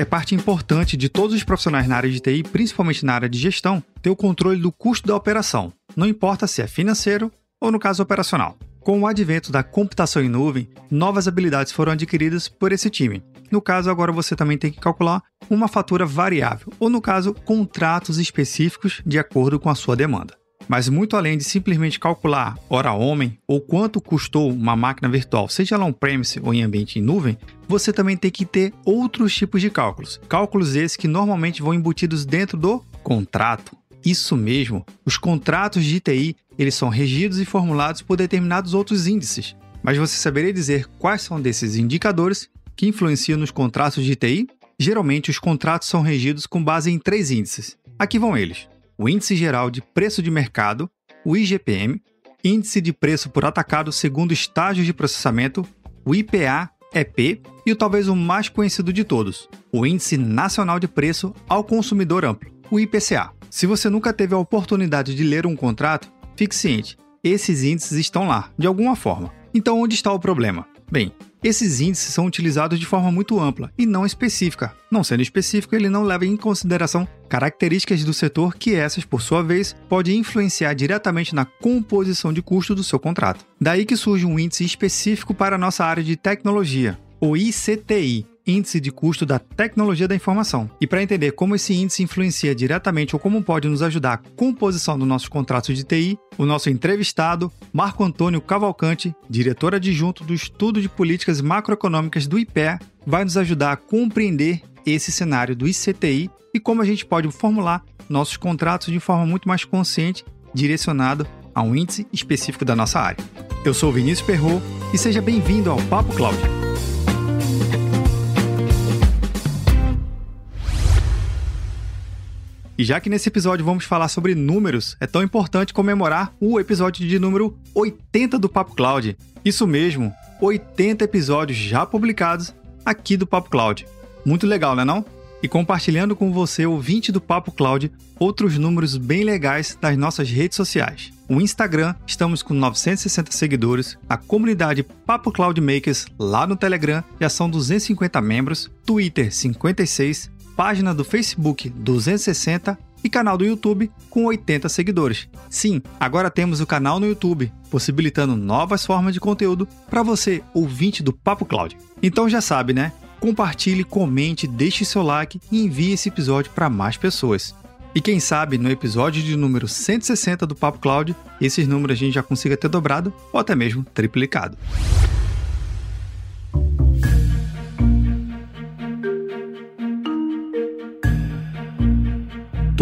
é parte importante de todos os profissionais na área de TI, principalmente na área de gestão, ter o controle do custo da operação, não importa se é financeiro ou no caso operacional. Com o advento da computação em nuvem, novas habilidades foram adquiridas por esse time. No caso, agora você também tem que calcular uma fatura variável, ou no caso, contratos específicos de acordo com a sua demanda. Mas muito além de simplesmente calcular hora homem ou quanto custou uma máquina virtual, seja ela on-premise ou em ambiente em nuvem, você também tem que ter outros tipos de cálculos. Cálculos esses que normalmente vão embutidos dentro do contrato. Isso mesmo, os contratos de TI, eles são regidos e formulados por determinados outros índices. Mas você saberia dizer quais são desses indicadores que influenciam nos contratos de TI? Geralmente, os contratos são regidos com base em três índices. Aqui vão eles: o Índice Geral de Preço de Mercado, o IGPM, Índice de Preço por Atacado segundo estágios de processamento, o IPA-EP e o talvez o mais conhecido de todos, o Índice Nacional de Preço ao Consumidor Amplo, o IPCA. Se você nunca teve a oportunidade de ler um contrato, fique ciente, esses índices estão lá, de alguma forma. Então, onde está o problema? Bem, esses índices são utilizados de forma muito ampla e não específica. Não sendo específico, ele não leva em consideração características do setor que essas, por sua vez, podem influenciar diretamente na composição de custo do seu contrato. Daí que surge um índice específico para a nossa área de tecnologia, o ICTI, Índice de Custo da Tecnologia da Informação. E para entender como esse índice influencia diretamente ou como pode nos ajudar a composição do nosso contrato de TI, o nosso entrevistado, Marco Antônio Cavalcante, diretor adjunto do Estudo de Políticas Macroeconômicas do IPEA, vai nos ajudar a compreender esse cenário do ICTI e como a gente pode formular nossos contratos de forma muito mais consciente, direcionado a um índice específico da nossa área. Eu sou Vinícius Perro e seja bem-vindo ao Papo Cloud. E já que nesse episódio vamos falar sobre números, é tão importante comemorar o episódio de número 80 do Papo Cloud. Isso mesmo, 80 episódios já publicados aqui do Papo Cloud. Muito legal, né não? E compartilhando com você, ouvinte do Papo Cloud, outros números bem legais das nossas redes sociais. O Instagram, estamos com 960 seguidores. A comunidade Papo Cloud Makers, lá no Telegram, já são 250 membros. Twitter, 56 página do Facebook 260 e canal do YouTube com 80 seguidores. Sim, agora temos o canal no YouTube, possibilitando novas formas de conteúdo para você, ouvinte do Papo Cloud. Então já sabe, né? Compartilhe, comente, deixe seu like e envie esse episódio para mais pessoas. E quem sabe no episódio de número 160 do Papo Cloud, esses números a gente já consiga ter dobrado ou até mesmo triplicado.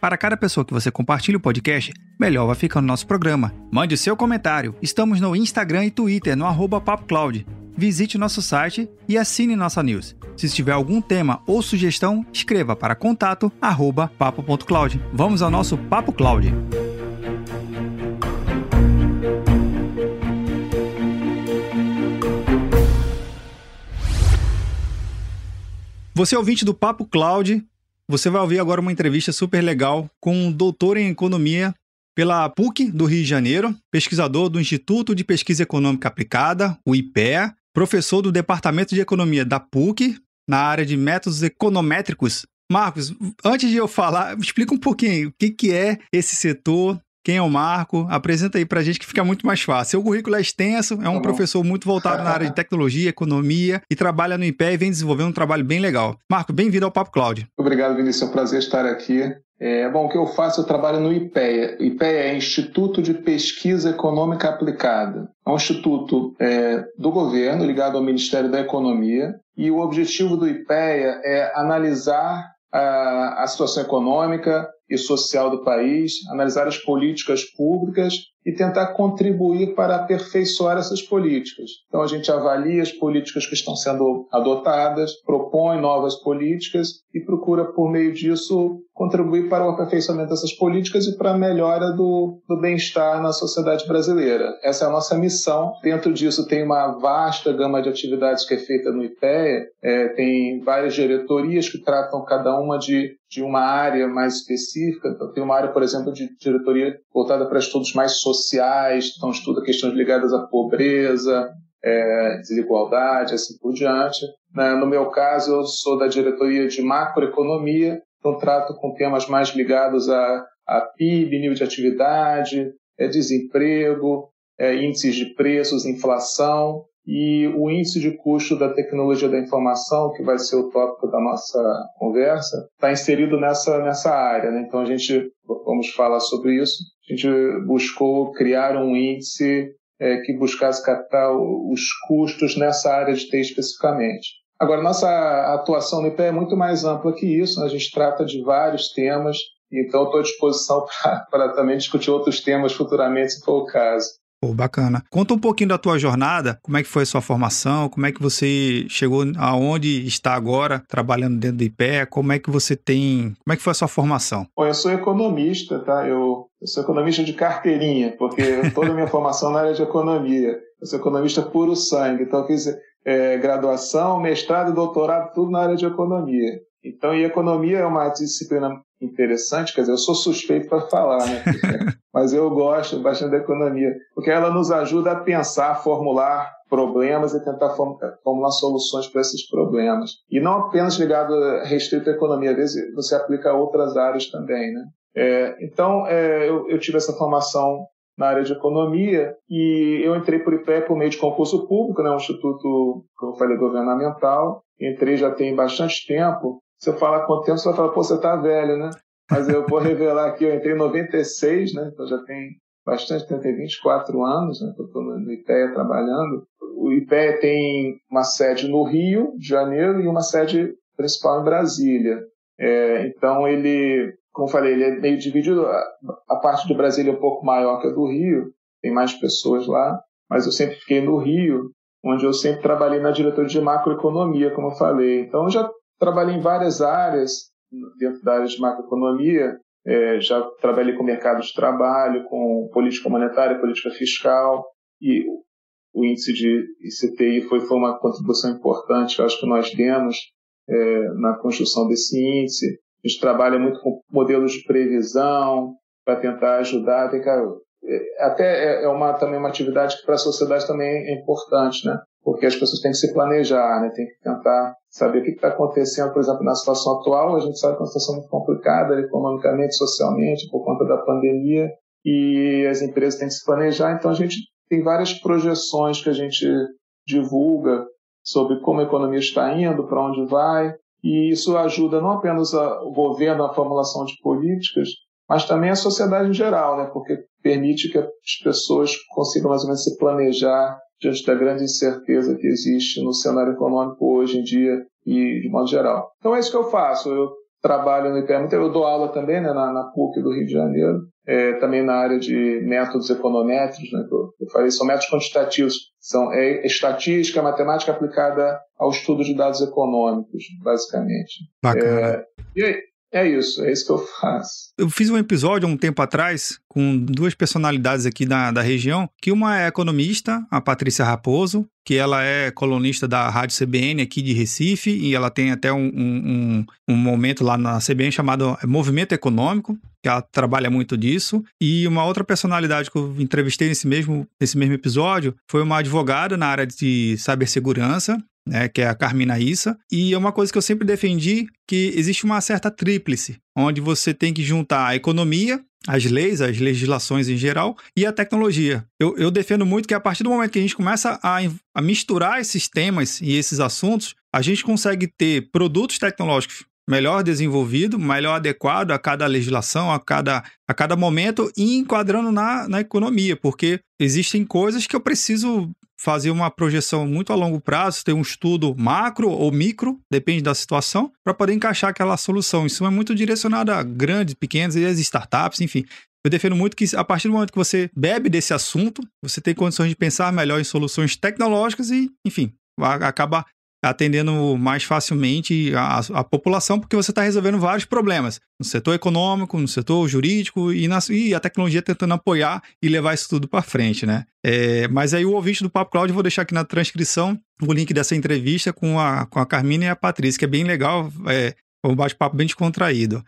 Para cada pessoa que você compartilha o podcast, melhor vai ficando o nosso programa. Mande o seu comentário. Estamos no Instagram e Twitter, no arroba PapoCloud. Visite nosso site e assine nossa news. Se tiver algum tema ou sugestão, escreva para contato arroba papo.cloud. Vamos ao nosso Papo Cloud. Você é ouvinte do Papo Cloud, você vai ouvir agora uma entrevista super legal com um doutor em economia pela PUC do Rio de Janeiro, pesquisador do Instituto de Pesquisa Econômica Aplicada, o IPEA, professor do Departamento de Economia da PUC, na área de métodos econométricos. Marcos, antes de eu falar, explica um pouquinho o que, que é esse setor, quem é o Marco? Apresenta aí pra gente que fica muito mais fácil. Seu currículo é extenso, é um tá professor muito voltado na área de tecnologia, economia e trabalha no IPE e vem desenvolvendo um trabalho bem legal. Marco, bem-vindo ao Papo Cloud. Obrigado, Vinícius. É um prazer estar aqui. É, bom, o que eu faço? Eu trabalho no IPEA. IPEA é Instituto de Pesquisa Econômica Aplicada. É um instituto é, do governo ligado ao Ministério da Economia e o objetivo do IPEA é analisar a, a situação econômica e social do país, analisar as políticas públicas e tentar contribuir para aperfeiçoar essas políticas. Então a gente avalia as políticas que estão sendo adotadas, propõe novas políticas e procura por meio disso contribuir para o aperfeiçoamento dessas políticas e para a melhora do, do bem-estar na sociedade brasileira. Essa é a nossa missão. Dentro disso tem uma vasta gama de atividades que é feita no IPEA, é, tem várias diretorias que tratam cada uma de, de uma área mais específica. Então, tem uma área, por exemplo, de diretoria voltada para estudos mais sociais, então estuda questões ligadas à pobreza, é, desigualdade, assim por diante. Né? No meu caso, eu sou da diretoria de macroeconomia, então trato com temas mais ligados a, a PIB, nível de atividade, é, desemprego, é, índices de preços, inflação e o índice de custo da tecnologia da informação, que vai ser o tópico da nossa conversa, está inserido nessa, nessa área. Né? Então a gente, vamos falar sobre isso, a gente buscou criar um índice é, que buscasse captar os custos nessa área de TI especificamente. Agora, nossa atuação no IPE é muito mais ampla que isso, né? a gente trata de vários temas, então estou à disposição para também discutir outros temas futuramente, se for o caso. Pô, bacana. Conta um pouquinho da tua jornada, como é que foi a sua formação, como é que você chegou aonde está agora, trabalhando dentro do IPE, como é que você tem, como é que foi a sua formação? Bom, eu sou economista, tá? Eu, eu sou economista de carteirinha, porque toda a minha formação na área de economia. Eu sou economista puro sangue, então eu fiz é, graduação, mestrado, doutorado, tudo na área de economia. Então, e economia é uma disciplina interessante, quer dizer, eu sou suspeito para falar, né? Mas eu gosto bastante da economia, porque ela nos ajuda a pensar, formular problemas e tentar formular soluções para esses problemas. E não apenas ligado restrito à economia, às vezes você aplica a outras áreas também, né? É, então, é, eu, eu, tive essa formação na área de economia e eu entrei por IPE por meio de concurso público, né, um instituto, como eu falei, governamental. Entrei já tem bastante tempo se eu falar quanto tempo, você vai falar, pô, você tá velho, né? Mas eu vou revelar aqui, eu entrei em 96, né? Então já tem bastante tem 24 anos, né? Eu estou no IPEA trabalhando. O IPEA tem uma sede no Rio de Janeiro e uma sede principal em Brasília. É, então ele, como eu falei, ele é meio dividido. A parte do Brasília é um pouco maior que a do Rio, tem mais pessoas lá, mas eu sempre fiquei no Rio, onde eu sempre trabalhei na diretoria de macroeconomia, como eu falei. Então já Trabalhei em várias áreas, dentro da área de macroeconomia, é, já trabalhei com mercado de trabalho, com política monetária, política fiscal, e o índice de ICTI foi, foi uma contribuição importante, eu acho que nós demos é, na construção desse índice. A gente trabalha muito com modelos de previsão para tentar ajudar. Tem que, é, até é, é uma, também uma atividade que para a sociedade também é importante, né? Porque as pessoas têm que se planejar, né? tem que tentar saber o que está acontecendo, por exemplo, na situação atual. A gente sabe que é uma situação muito complicada economicamente, socialmente, por conta da pandemia, e as empresas têm que se planejar. Então, a gente tem várias projeções que a gente divulga sobre como a economia está indo, para onde vai, e isso ajuda não apenas o governo na formulação de políticas, mas também a sociedade em geral, né? porque permite que as pessoas consigam mais ou menos se planejar diante da grande incerteza que existe no cenário econômico hoje em dia e de modo geral. Então é isso que eu faço. Eu trabalho no IPM, eu dou aula também né, na, na PUC do Rio de Janeiro, é, também na área de métodos econométricos, né, que eu, eu falei, são métodos quantitativos, são é, estatística, matemática aplicada ao estudo de dados econômicos, basicamente. Bacana. É, e aí, é isso, é isso que eu faço. Eu fiz um episódio um tempo atrás com duas personalidades aqui da, da região, que uma é economista, a Patrícia Raposo, que ela é colunista da Rádio CBN aqui de Recife, e ela tem até um, um, um momento lá na CBN chamado Movimento Econômico, que ela trabalha muito disso. E uma outra personalidade que eu entrevistei nesse mesmo, nesse mesmo episódio foi uma advogada na área de cibersegurança, né, que é a Carmina Issa, e é uma coisa que eu sempre defendi que existe uma certa tríplice, onde você tem que juntar a economia, as leis, as legislações em geral e a tecnologia. Eu, eu defendo muito que a partir do momento que a gente começa a, a misturar esses temas e esses assuntos, a gente consegue ter produtos tecnológicos melhor desenvolvido, melhor adequado a cada legislação, a cada, a cada momento e enquadrando na, na economia, porque existem coisas que eu preciso fazer uma projeção muito a longo prazo, ter um estudo macro ou micro, depende da situação, para poder encaixar aquela solução. Isso é muito direcionado a grandes, pequenas e as startups, enfim. Eu defendo muito que a partir do momento que você bebe desse assunto, você tem condições de pensar melhor em soluções tecnológicas e, enfim, acaba atendendo mais facilmente a, a população, porque você está resolvendo vários problemas no setor econômico, no setor jurídico e, na, e a tecnologia tentando apoiar e levar isso tudo para frente, né? É, mas aí o ouvinte do Papo Cloud, eu vou deixar aqui na transcrição o link dessa entrevista com a, com a Carmina e a Patrícia, que é bem legal, é um bate-papo bem descontraído.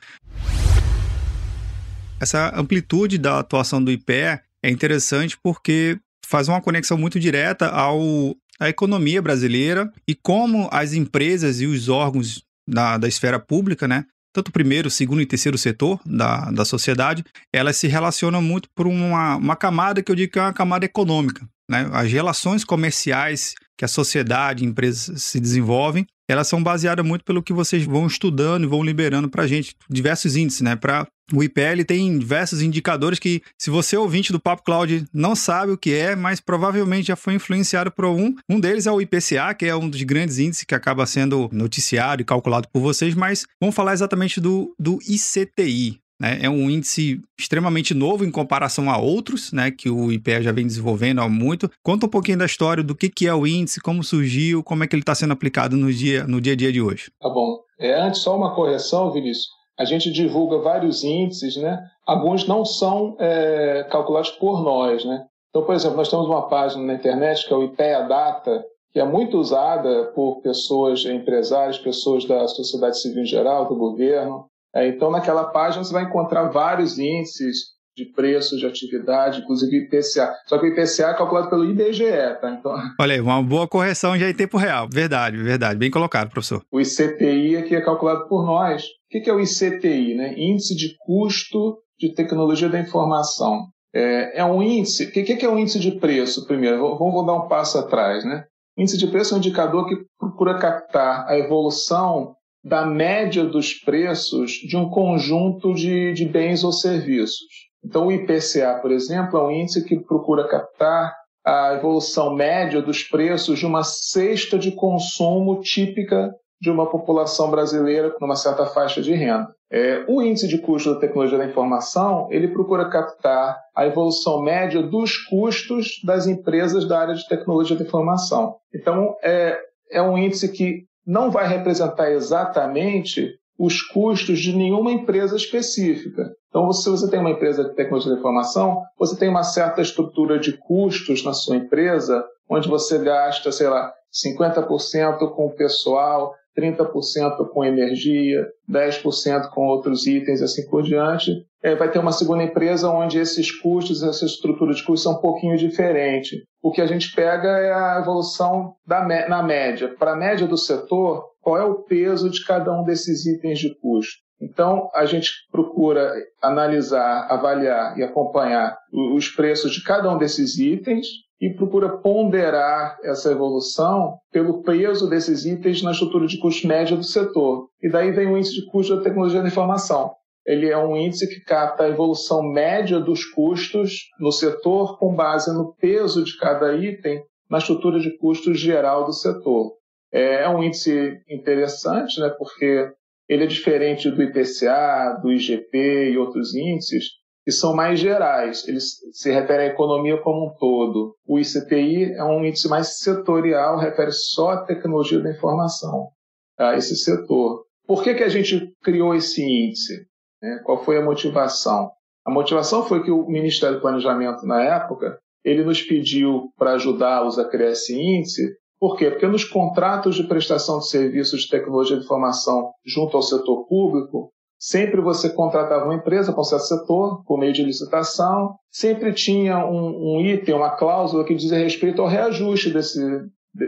Essa amplitude da atuação do IPE é interessante porque faz uma conexão muito direta ao, à economia brasileira e como as empresas e os órgãos da, da esfera pública, né, tanto o primeiro, segundo e terceiro setor da, da sociedade, elas se relacionam muito por uma, uma camada que eu digo que é uma camada econômica. Né? As relações comerciais que a sociedade e empresas se desenvolvem, elas são baseadas muito pelo que vocês vão estudando e vão liberando para a gente, diversos índices, né? Para o IPL tem diversos indicadores que, se você ouvinte do Papo Cloud, não sabe o que é, mas provavelmente já foi influenciado por um. Um deles é o IPCA, que é um dos grandes índices que acaba sendo noticiado e calculado por vocês, mas vamos falar exatamente do, do ICTI, né? É um índice extremamente novo em comparação a outros, né, que o IPE já vem desenvolvendo há muito. Conta um pouquinho da história do que, que é o índice, como surgiu, como é que ele está sendo aplicado no dia, no dia a dia de hoje. Tá bom. É, antes, só uma correção, Vinícius. A gente divulga vários índices, né? Alguns não são é, calculados por nós, né? Então, por exemplo, nós temos uma página na internet que é o IPEA Data, que é muito usada por pessoas, empresários, pessoas da sociedade civil em geral, do governo, é, então, naquela página você vai encontrar vários índices de preços de atividade, inclusive IPCA. Só que o IPCA é calculado pelo IBGE, tá? Então... Olha aí, uma boa correção já em tempo real. Verdade, verdade. Bem colocado, professor. O ICTI aqui é calculado por nós. O que é o ICTI? Né? Índice de Custo de Tecnologia da Informação. É, é um índice... O que é um índice de preço, primeiro? Vamos dar um passo atrás, né? O índice de preço é um indicador que procura captar a evolução da média dos preços de um conjunto de, de bens ou serviços. Então, o IPCA, por exemplo, é um índice que procura captar a evolução média dos preços de uma cesta de consumo típica de uma população brasileira numa certa faixa de renda. É, o índice de custo da tecnologia da informação ele procura captar a evolução média dos custos das empresas da área de tecnologia da informação. Então, é, é um índice que não vai representar exatamente os custos de nenhuma empresa específica. Então, se você tem uma empresa de tecnologia de informação, você tem uma certa estrutura de custos na sua empresa, onde você gasta, sei lá, 50% com o pessoal, 30% com energia, 10% com outros itens, assim por diante. É, vai ter uma segunda empresa onde esses custos, essa estrutura de custos são um pouquinho diferente. O que a gente pega é a evolução da, na média. Para a média do setor, qual é o peso de cada um desses itens de custo? Então, a gente procura analisar, avaliar e acompanhar os preços de cada um desses itens e procura ponderar essa evolução pelo peso desses itens na estrutura de custo média do setor. E daí vem o índice de custo da tecnologia da informação. Ele é um índice que capta a evolução média dos custos no setor com base no peso de cada item na estrutura de custos geral do setor. É, é um índice interessante, né, porque ele é diferente do IPCA, do IGP e outros índices, que são mais gerais, eles se referem à economia como um todo. O ICTI é um índice mais setorial, refere só à tecnologia da informação, a esse setor. Por que, que a gente criou esse índice? Né? Qual foi a motivação? A motivação foi que o Ministério do Planejamento, na época, ele nos pediu para ajudá-los a criar esse índice. Por quê? Porque nos contratos de prestação de serviços de tecnologia de informação junto ao setor público, Sempre você contratava uma empresa com certo setor, por meio de licitação, sempre tinha um, um item, uma cláusula que dizia respeito ao reajuste desse,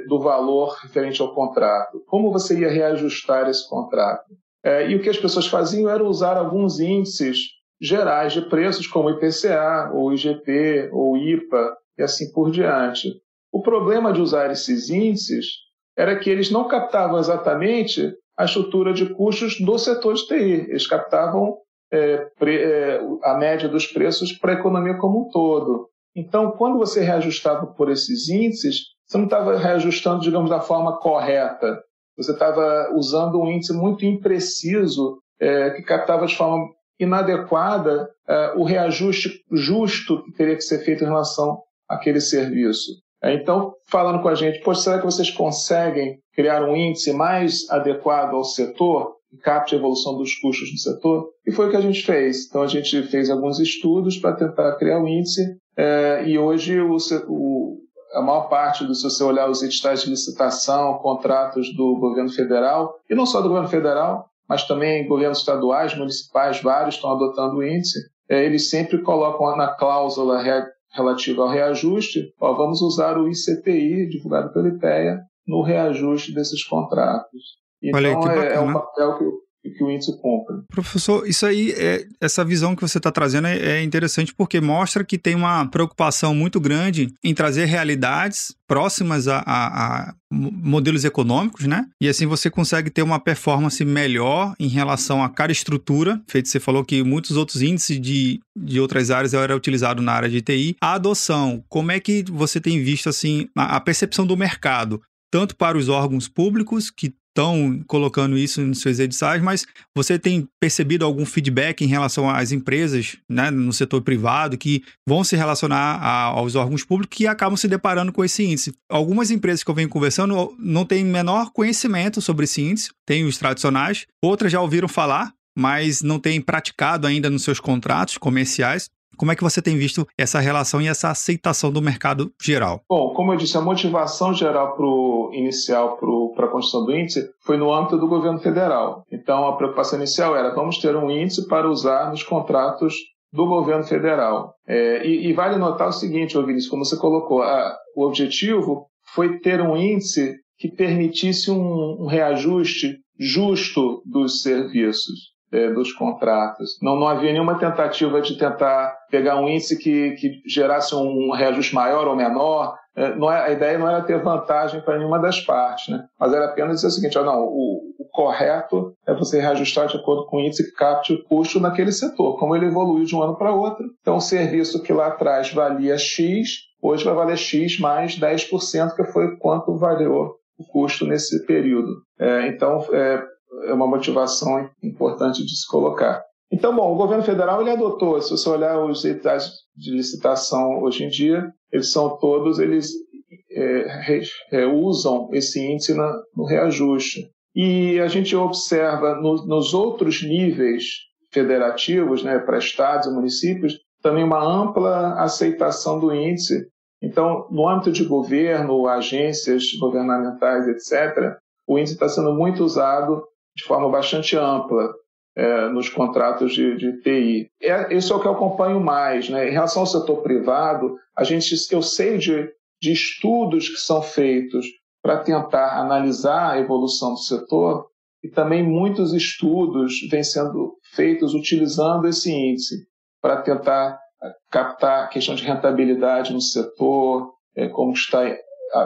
do valor referente ao contrato. Como você ia reajustar esse contrato? É, e o que as pessoas faziam era usar alguns índices gerais de preços, como IPCA, ou IGP, ou IPA, e assim por diante. O problema de usar esses índices era que eles não captavam exatamente a estrutura de custos do setor de TI. Eles captavam é, pre, é, a média dos preços para a economia como um todo. Então, quando você reajustava por esses índices, você não estava reajustando, digamos, da forma correta. Você estava usando um índice muito impreciso é, que captava de forma inadequada é, o reajuste justo que teria que ser feito em relação àquele serviço. É, então, falando com a gente, Poxa, será que vocês conseguem criar um índice mais adequado ao setor, que capte a evolução dos custos no setor? E foi o que a gente fez. Então, a gente fez alguns estudos para tentar criar o um índice, é, e hoje o, o, a maior parte do, se você olhar os editais de licitação, contratos do governo federal, e não só do governo federal, mas também governos estaduais, municipais, vários estão adotando o índice, é, eles sempre colocam na cláusula relativa ao reajuste, ó, vamos usar o ICPI, divulgado pela IPEA, no reajuste desses contratos. Então, Olha, é, é um papel que que o índice cumpre. Professor, isso aí, é, essa visão que você está trazendo é, é, interessante porque mostra que tem uma preocupação muito grande em trazer realidades próximas a, a, a, modelos econômicos, né? E assim você consegue ter uma performance melhor em relação a cada estrutura. Feito, você falou que muitos outros índices de, de outras áreas era utilizado na área de TI. A adoção, como é que você tem visto assim a, a percepção do mercado? tanto para os órgãos públicos que estão colocando isso nos seus editais, mas você tem percebido algum feedback em relação às empresas né, no setor privado que vão se relacionar a, aos órgãos públicos que acabam se deparando com esse índice? Algumas empresas que eu venho conversando não têm menor conhecimento sobre esse índice, tem os tradicionais, outras já ouviram falar, mas não têm praticado ainda nos seus contratos comerciais. Como é que você tem visto essa relação e essa aceitação do mercado geral? Bom, como eu disse, a motivação geral pro, inicial para a construção do índice foi no âmbito do governo federal. Então, a preocupação inicial era vamos ter um índice para usar nos contratos do governo federal. É, e, e, vale notar o seguinte, Vinícius, como você colocou, a, o objetivo foi ter um índice que permitisse um, um reajuste justo dos serviços é, dos contratos. Não, não havia nenhuma tentativa de tentar pegar um índice que, que gerasse um reajuste maior ou menor. É, não é, a ideia não era ter vantagem para nenhuma das partes, né? mas era apenas dizer o seguinte: ó, não, o, o, correto é você reajustar de acordo com o índice que capte o custo naquele setor, como ele evoluiu de um ano para outro. Então, o serviço que lá atrás valia X, hoje vai valer X mais 10%, que foi quanto valeu o custo nesse período. É, então, é, é uma motivação importante de se colocar. Então, bom, o governo federal ele adotou, se você olhar os editais de licitação hoje em dia, eles são todos, eles é, é, usam esse índice na, no reajuste. E a gente observa no, nos outros níveis federativos, né, para estados e municípios, também uma ampla aceitação do índice. Então, no âmbito de governo, agências governamentais, etc., o índice está sendo muito usado de forma bastante ampla é, nos contratos de, de TI. É, isso é o que eu acompanho mais. Né? Em relação ao setor privado, a gente, eu sei de, de estudos que são feitos para tentar analisar a evolução do setor e também muitos estudos vêm sendo feitos utilizando esse índice para tentar captar a questão de rentabilidade no setor, é, como está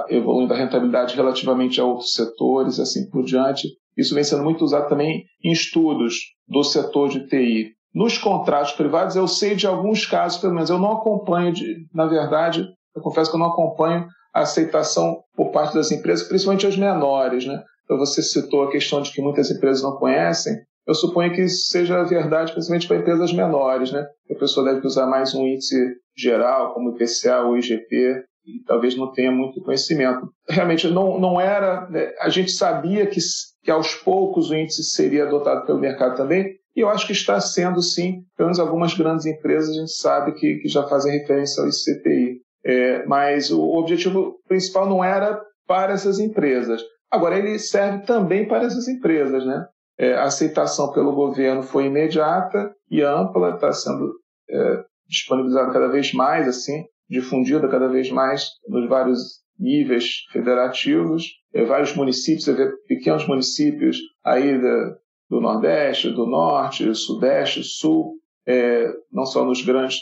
evoluindo a rentabilidade relativamente a outros setores, assim por diante. Isso vem sendo muito usado também em estudos do setor de TI. Nos contratos privados, eu sei de alguns casos, pelo menos, eu não acompanho, de, na verdade, eu confesso que eu não acompanho a aceitação por parte das empresas, principalmente as menores. Né? Então, você citou a questão de que muitas empresas não conhecem. Eu suponho que isso seja verdade, principalmente para empresas menores. Né? A pessoa deve usar mais um índice geral, como o IPCA ou IGP, e talvez não tenha muito conhecimento. Realmente não, não era. Né? A gente sabia que, que aos poucos o índice seria adotado pelo mercado também, e eu acho que está sendo sim, pelo menos algumas grandes empresas a gente sabe que, que já fazem referência ao ICPI. É, mas o objetivo principal não era para essas empresas. Agora, ele serve também para essas empresas. Né? É, a aceitação pelo governo foi imediata e ampla, está sendo é, disponibilizada cada vez mais. assim difundida cada vez mais nos vários níveis federativos, é, vários municípios, você vê pequenos municípios aí da, do Nordeste, do Norte, Sudeste, Sul, é, não só nos grandes,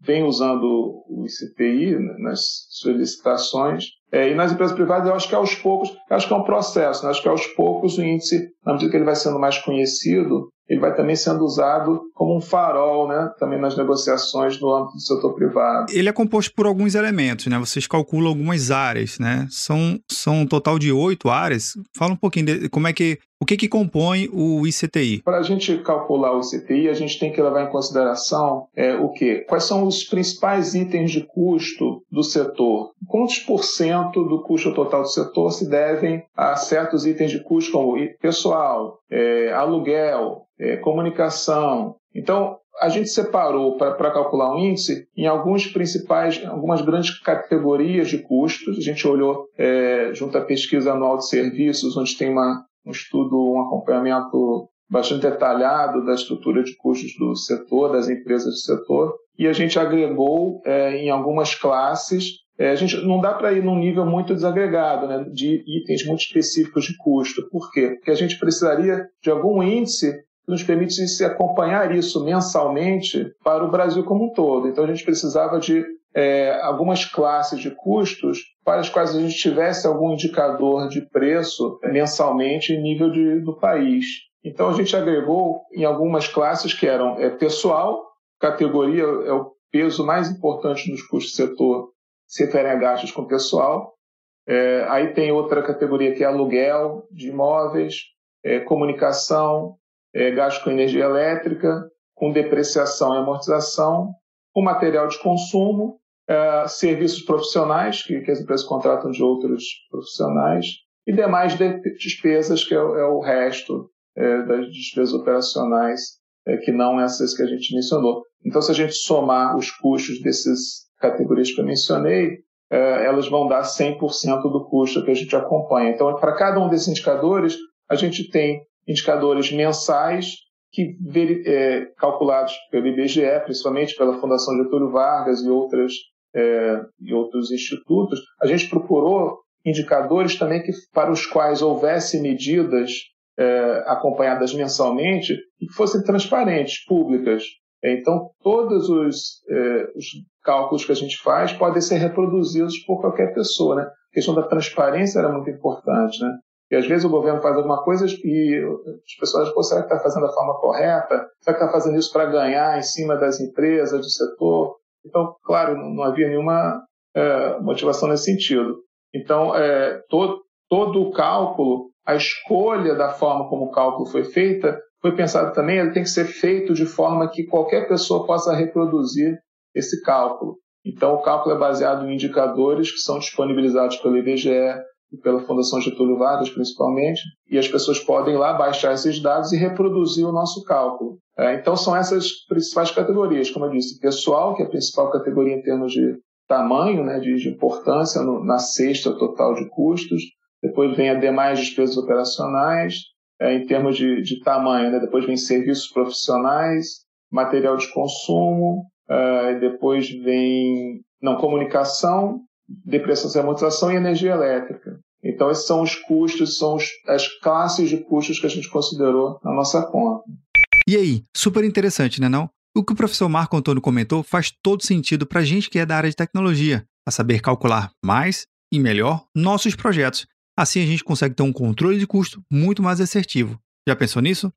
vem usando o ICPI nas solicitações. É, e nas empresas privadas, eu acho que aos poucos, acho que é um processo, né? acho que aos poucos o índice, na medida que ele vai sendo mais conhecido, ele vai também sendo usado como um farol, né, também nas negociações no âmbito do setor privado. Ele é composto por alguns elementos, né? Vocês calculam algumas áreas, né? São, são um total de oito áreas. Fala um pouquinho de como é que O que, que compõe o ICTI? Para a gente calcular o ICTI, a gente tem que levar em consideração é, o quê? Quais são os principais itens de custo do setor? Quantos por cento do custo total do setor se devem a certos itens de custo, como pessoal, é, aluguel, é, comunicação? Então, a gente separou para calcular um índice em alguns principais, algumas grandes categorias de custos. A gente olhou é, junto à pesquisa anual de serviços, onde tem uma, um estudo, um acompanhamento bastante detalhado da estrutura de custos do setor, das empresas do setor, e a gente agregou é, em algumas classes. É, a gente não dá para ir num nível muito desagregado, né, de itens muito específicos de custo. Por quê? Porque a gente precisaria de algum índice que nos permitisse acompanhar isso mensalmente para o Brasil como um todo. Então a gente precisava de é, algumas classes de custos para as quais a gente tivesse algum indicador de preço mensalmente em nível de, do país. Então a gente agregou em algumas classes que eram é, pessoal, categoria é o peso mais importante dos custos do setor, se referem a gastos com pessoal. É, aí tem outra categoria que é aluguel de imóveis, é, comunicação, é, gasto com energia elétrica, com depreciação e amortização, com material de consumo, é, serviços profissionais, que, que, as empresas contratam de outros profissionais, e demais de, despesas, que é, é o resto é, das despesas operacionais, é, que não essas que a gente mencionou. Então, se a gente somar os custos dessas categorias que eu mencionei, é, elas vão dar 100% do custo que a gente acompanha. Então, para cada um desses indicadores, a gente tem indicadores mensais que é, calculados pelo IBGE, principalmente pela Fundação Getúlio Vargas e outras é, e outros institutos, a gente procurou indicadores também que para os quais houvesse medidas é, acompanhadas mensalmente e que fossem transparentes, públicas. Então, todos os, é, os, cálculos que a gente faz podem ser reproduzidos por qualquer pessoa. Né? A questão da transparência era muito importante. Né? E às vezes o governo faz alguma coisa e as pessoas dizem, será que está fazendo da forma correta? Será que está fazendo isso para ganhar em cima das empresas, do setor? Então, claro, não havia nenhuma é, motivação nesse sentido. Então, é, todo, todo o cálculo, a escolha da forma como o cálculo foi feita, foi pensado também, ele tem que ser feito de forma que qualquer pessoa possa reproduzir esse cálculo. Então, o cálculo é baseado em indicadores que são disponibilizados pelo IBGE, pela Fundação Getúlio Vargas, principalmente, e as pessoas podem lá baixar esses dados e reproduzir o nosso cálculo. É, então, são essas principais categorias, como eu disse, pessoal, que é a principal categoria em termos de tamanho, né, de, de importância no, na cesta total de custos, depois vem a demais despesas operacionais, é, em termos de, de tamanho, né, depois vem serviços profissionais, material de consumo, é, depois vem não comunicação, depreciação e amortização e energia elétrica. Então, esses são os custos, são os, as classes de custos que a gente considerou na nossa conta. E aí, super interessante, né não? O que o professor Marco Antônio comentou faz todo sentido para a gente que é da área de tecnologia, a saber calcular mais e melhor nossos projetos. Assim a gente consegue ter um controle de custo muito mais assertivo. Já pensou nisso?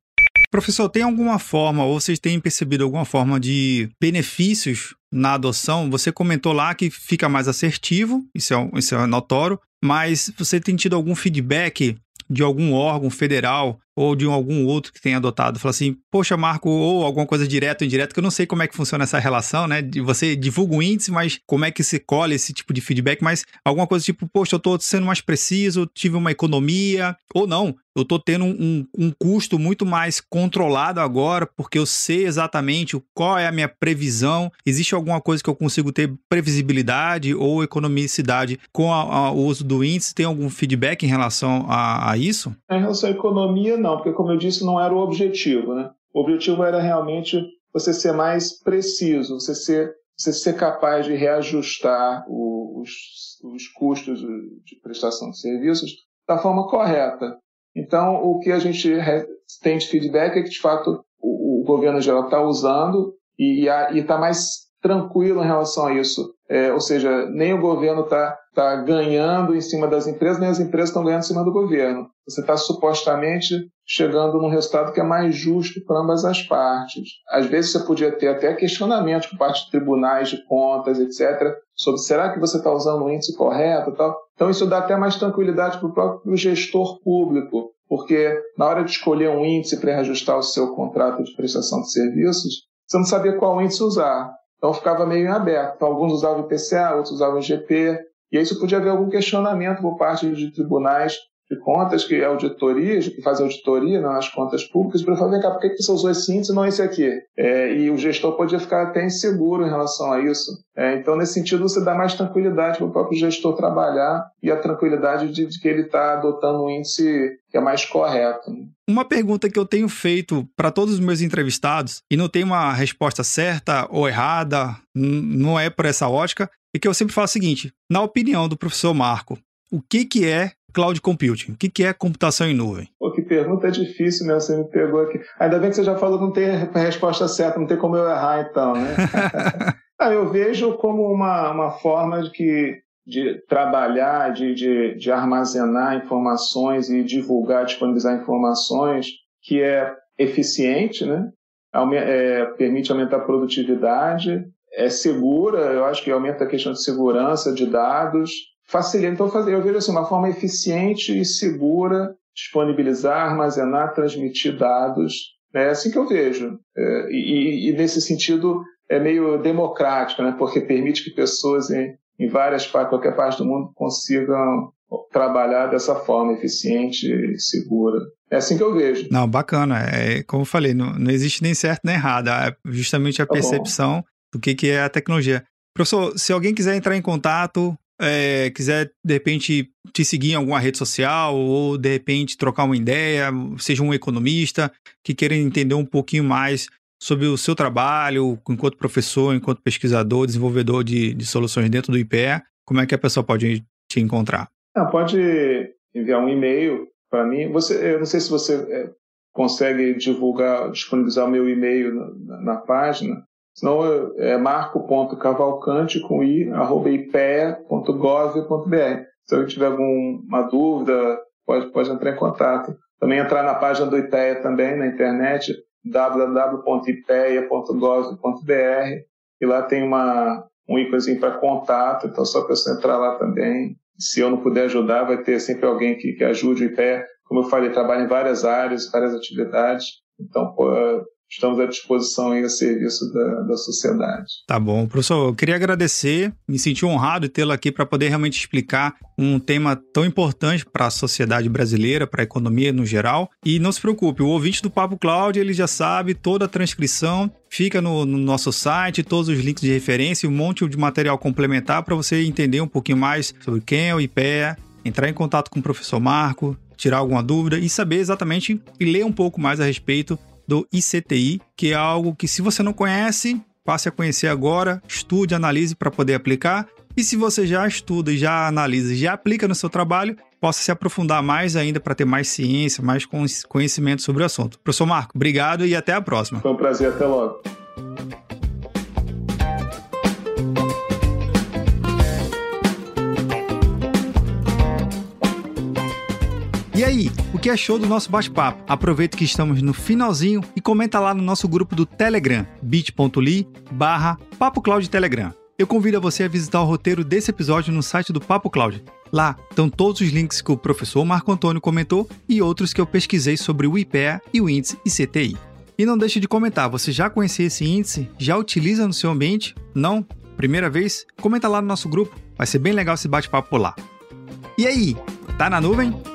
Professor, tem alguma forma, ou vocês têm percebido alguma forma de benefícios na adoção? Você comentou lá que fica mais assertivo, isso é, isso é notório, mas você tem tido algum feedback de algum órgão federal ou de algum outro que tenha adotado, fala assim, poxa, Marco, ou alguma coisa direto ou indireto, que eu não sei como é que funciona essa relação, né? Você divulga o índice, mas como é que se colhe esse tipo de feedback, mas alguma coisa tipo, poxa, eu tô sendo mais preciso, tive uma economia, ou não, eu estou tendo um, um, custo muito mais controlado agora, porque eu sei exatamente qual é a minha previsão. Existe alguma coisa que eu consigo ter previsibilidade ou economicidade com a, a, o uso do índice? Tem algum feedback em relação a, a isso? Em relação à economia, não, porque como eu disse, não era o objetivo, né? O objetivo era realmente você ser mais preciso, você ser, você ser capaz de reajustar os, os custos de prestação de serviços da forma correta. Então, o que a gente tem de feedback é que, de fato, o, o governo geral está usando e está mais tranquilo em relação a isso. É, ou seja, nem o governo está tá ganhando em cima das empresas, nem as empresas estão ganhando em cima do governo. Você está supostamente chegando num resultado que é mais justo para ambas as partes. Às vezes você podia ter até questionamentos por parte de tribunais de contas, etc., sobre será que você está usando o índice correto tal. Então isso dá até mais tranquilidade para o próprio gestor público. porque na hora de escolher um índice para reajustar o seu contrato de prestação de serviços, você não sabia qual índice usar. Então ficava meio em aberto. Então, alguns usavam o IPCA, outros usavam o IGP, e aí isso podia haver algum questionamento por parte de tribunais de contas, que é auditoria, que faz auditoria nas contas públicas, para falar, vem cá, por que você usou esse índice e não esse aqui? É, e o gestor podia ficar até inseguro em relação a isso. É, então, nesse sentido, você dá mais tranquilidade para o próprio gestor trabalhar e a tranquilidade de, de que ele está adotando um índice que é mais correto. Uma pergunta que eu tenho feito para todos os meus entrevistados, e não tem uma resposta certa ou errada, não é por essa ótica, é que eu sempre falo o seguinte: na opinião do professor Marco, o que, que é cloud computing? O que, é computação em nuvem? Pô, que pergunta difícil mesmo, você me pegou aqui. Ainda bem que você já falou que não tem a resposta certa, não tem como eu errar então, né? ah, eu vejo como uma, uma forma de que de trabalhar, de, de, de armazenar informações e divulgar, disponibilizar informações que é eficiente, né? É, permite aumentar a produtividade, é segura, eu acho que aumenta a questão de segurança de dados, facilita. Então, eu vejo assim, uma forma eficiente e segura disponibilizar, armazenar, transmitir dados. Né? É assim que eu vejo. É, e, e, nesse sentido, é meio democrático, né? porque permite que pessoas em, em várias partes, qualquer parte do mundo, consigam trabalhar dessa forma eficiente e segura. É assim que eu vejo. Não, bacana. É, como eu falei, não, não existe nem certo nem errado. É justamente a tá percepção bom. do que, que é a tecnologia. Professor, se alguém quiser entrar em contato, é, quiser de repente te seguir em alguma rede social ou de repente trocar uma ideia, seja um economista que queira entender um pouquinho mais sobre o seu trabalho enquanto professor, enquanto pesquisador, desenvolvedor de, de soluções dentro do IPE, como é que a pessoa pode te encontrar? Ah, pode enviar um e-mail para mim. Você, eu não sei se você é, consegue divulgar, disponibilizar o meu e-mail na, na página, Senão é marco.cavalcante com i, arroba ipea.gov.br. Se alguém tiver alguma dúvida, pode, pode entrar em contato. Também entrar na página do IPEA também, na internet, www.ipea.gov.br e lá tem uma, um íconezinho para contato, então só para você entrar lá também. Se eu não puder ajudar, vai ter sempre alguém que, que ajude o IPEA. Como eu falei, trabalha em várias áreas, várias atividades, então estamos à disposição aí a serviço da, da sociedade. Tá bom. Professor, eu queria agradecer, me senti honrado tê-lo aqui para poder realmente explicar um tema tão importante para a sociedade brasileira, para a economia no geral. E não se preocupe, o ouvinte do Papo Cloud, ele já sabe toda a transcrição fica no, no, nosso site, todos os links de referência, um monte de material complementar para você entender um pouquinho mais sobre quem é o IPEA, entrar em contato com o professor Marco, tirar alguma dúvida e saber exatamente e ler um pouco mais a respeito do ICTI, que é algo que se você não conhece, passe a conhecer agora, estude, analise para poder aplicar. E se você já estuda já analisa já aplica no seu trabalho, possa se aprofundar mais ainda para ter mais ciência, mais conhecimento sobre o assunto. Professor Marco, obrigado e até a próxima. Foi um prazer, até logo. E aí, o que achou do nosso bate-papo? Aproveita que estamos no finalzinho e comenta lá no nosso grupo do Telegram, bit.ly barra Papo Cloud Telegram. Eu convido a você a visitar o roteiro desse episódio no site do Papo Cloud. Lá estão todos os links que o professor Marco Antônio comentou e outros que eu pesquisei sobre o IPEA e o índice ICTI. E não deixe de comentar, você já conhecia esse índice? Já utiliza no seu ambiente? Não? Primeira vez? Comenta lá no nosso grupo, vai ser bem legal esse bate-papo por lá. E aí, tá na nuvem?